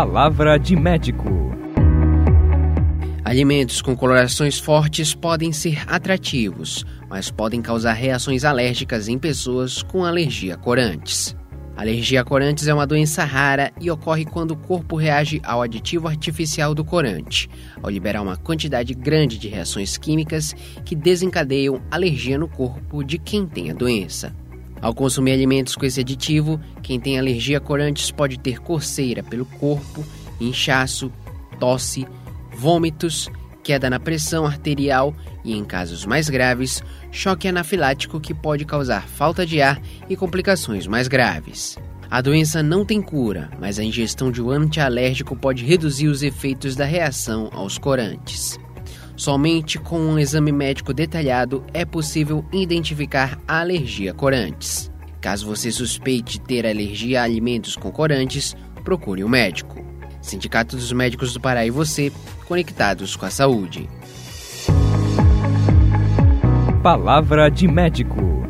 Palavra de médico. Alimentos com colorações fortes podem ser atrativos, mas podem causar reações alérgicas em pessoas com alergia a corantes. Alergia a corantes é uma doença rara e ocorre quando o corpo reage ao aditivo artificial do corante, ao liberar uma quantidade grande de reações químicas que desencadeiam alergia no corpo de quem tem a doença. Ao consumir alimentos com esse aditivo, quem tem alergia a corantes pode ter coceira pelo corpo, inchaço, tosse, vômitos, queda na pressão arterial e, em casos mais graves, choque anafilático que pode causar falta de ar e complicações mais graves. A doença não tem cura, mas a ingestão de um antialérgico pode reduzir os efeitos da reação aos corantes. Somente com um exame médico detalhado é possível identificar a alergia a corantes. Caso você suspeite ter alergia a alimentos com corantes, procure um médico. Sindicato dos Médicos do Pará e você, conectados com a saúde. Palavra de médico.